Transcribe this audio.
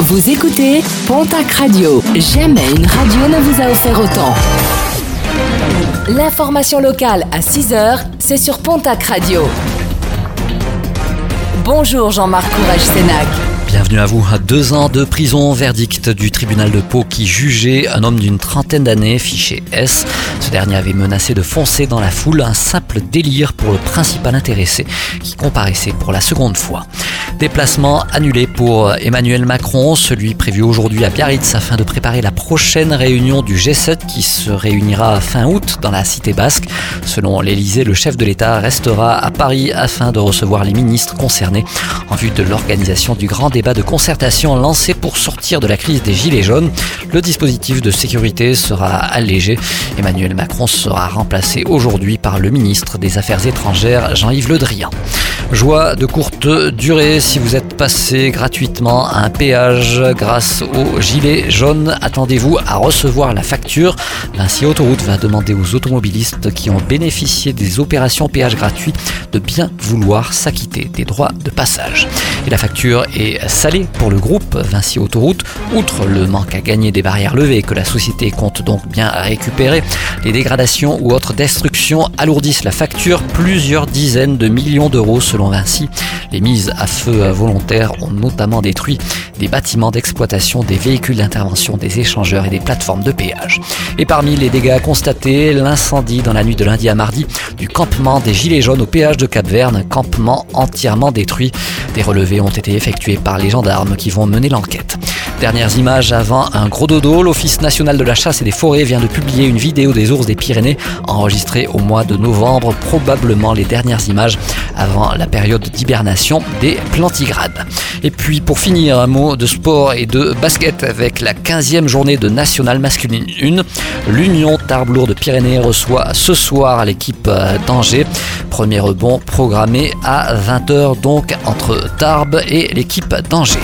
Vous écoutez Pontac Radio. Jamais une radio ne vous a offert autant. L'information locale à 6h, c'est sur Pontac Radio. Bonjour Jean-Marc Courage-Sénac. Bienvenue à vous. Deux ans de prison, verdict du tribunal de Pau qui jugeait un homme d'une trentaine d'années, fiché S. Ce dernier avait menacé de foncer dans la foule, un simple délire pour le principal intéressé qui comparaissait pour la seconde fois. Déplacement annulé pour Emmanuel Macron, celui prévu aujourd'hui à Biarritz afin de préparer la prochaine réunion du G7 qui se réunira fin août dans la cité basque. Selon l'Elysée, le chef de l'État restera à Paris afin de recevoir les ministres concernés en vue de l'organisation du grand débat de concertation lancé pour sortir de la crise des Gilets jaunes. Le dispositif de sécurité sera allégé. Emmanuel Macron sera remplacé aujourd'hui par le ministre des Affaires étrangères Jean-Yves Le Drian. Joie de courte durée si vous êtes passé gratuitement à un péage grâce au gilet jaune. Attendez-vous à recevoir la facture. Ainsi, Autoroute va demander aux automobilistes qui ont bénéficié des opérations péage gratuit de bien vouloir s'acquitter des droits de passage. Et la facture est salée pour le groupe Vinci Autoroute. Outre le manque à gagner des barrières levées que la société compte donc bien récupérer, les dégradations ou autres destructions alourdissent la facture plusieurs dizaines de millions d'euros selon Vinci. Les mises à feu volontaires ont notamment détruit des bâtiments d'exploitation, des véhicules d'intervention, des échangeurs et des plateformes de péage. Et parmi les dégâts constatés, l'incendie dans la nuit de lundi à mardi du campement des Gilets jaunes au péage de Cap-Verne, campement entièrement détruit. Des relevés ont été effectués par les gendarmes qui vont mener l'enquête. Dernières images avant un gros dodo, l'Office national de la chasse et des forêts vient de publier une vidéo des ours des Pyrénées enregistrée au mois de novembre, probablement les dernières images avant la période d'hibernation des plantigrades. Et puis pour finir, un mot de sport et de basket avec la 15e journée de National Masculine 1. L'Union Tarbes de Pyrénées reçoit ce soir l'équipe d'Angers. Premier rebond programmé à 20h donc entre Tarbes et l'équipe d'Angers.